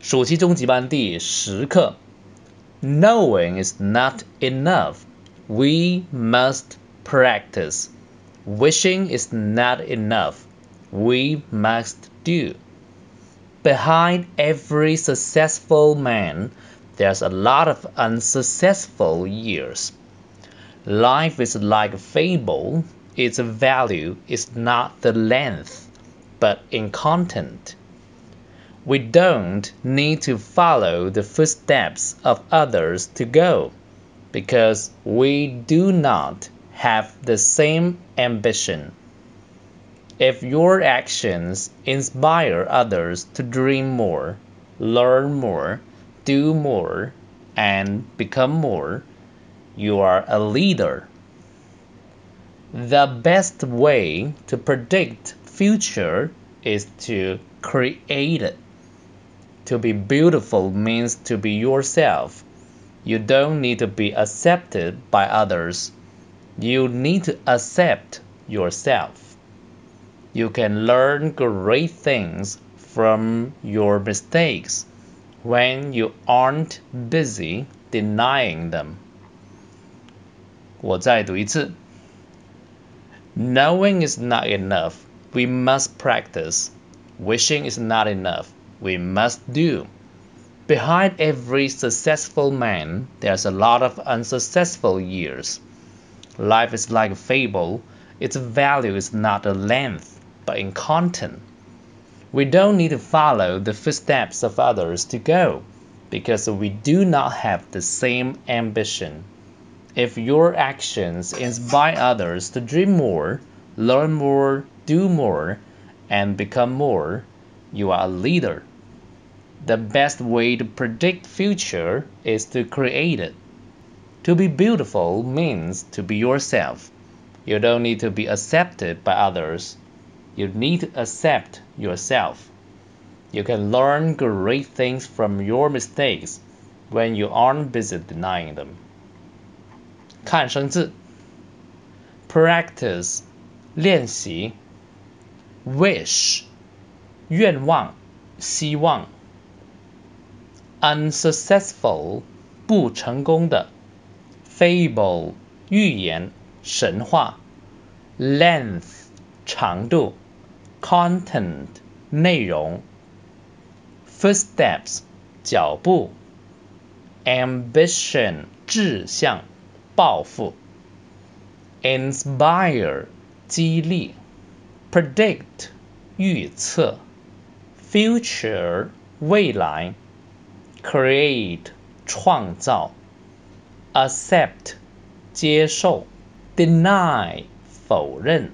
暑期中级班第十课。Knowing is not enough. We must practice. Wishing is not enough. We must do. Behind every successful man, there's a lot of unsuccessful years. Life is like a fable. Its value is not the length, but in content. We don't need to follow the footsteps of others to go, because we do not have the same ambition. If your actions inspire others to dream more, learn more, do more, and become more, you are a leader. The best way to predict future is to create it. To be beautiful means to be yourself. You don't need to be accepted by others. You need to accept yourself. You can learn great things from your mistakes when you aren't busy denying them. 我再读一次. Knowing is not enough. We must practice. Wishing is not enough we must do. Behind every successful man, there's a lot of unsuccessful years. Life is like a fable. Its value is not in length, but in content. We don't need to follow the footsteps of others to go, because we do not have the same ambition. If your actions inspire others to dream more, learn more, do more, and become more, you are a leader. The best way to predict future is to create it. To be beautiful means to be yourself. You don't need to be accepted by others. You need to accept yourself. You can learn great things from your mistakes when you aren't busy denying them. 看生字，practice 练习，wish 愿望、希望。 unsuccessful 不成功的 fable 寓言神话 length 长度 content 内容 footsteps 不成功的，fable 寓言、神话，length 长度，content Inspire, 激励. Predict, 预测. Future, 未来。create 创造，accept 接受，deny 否认。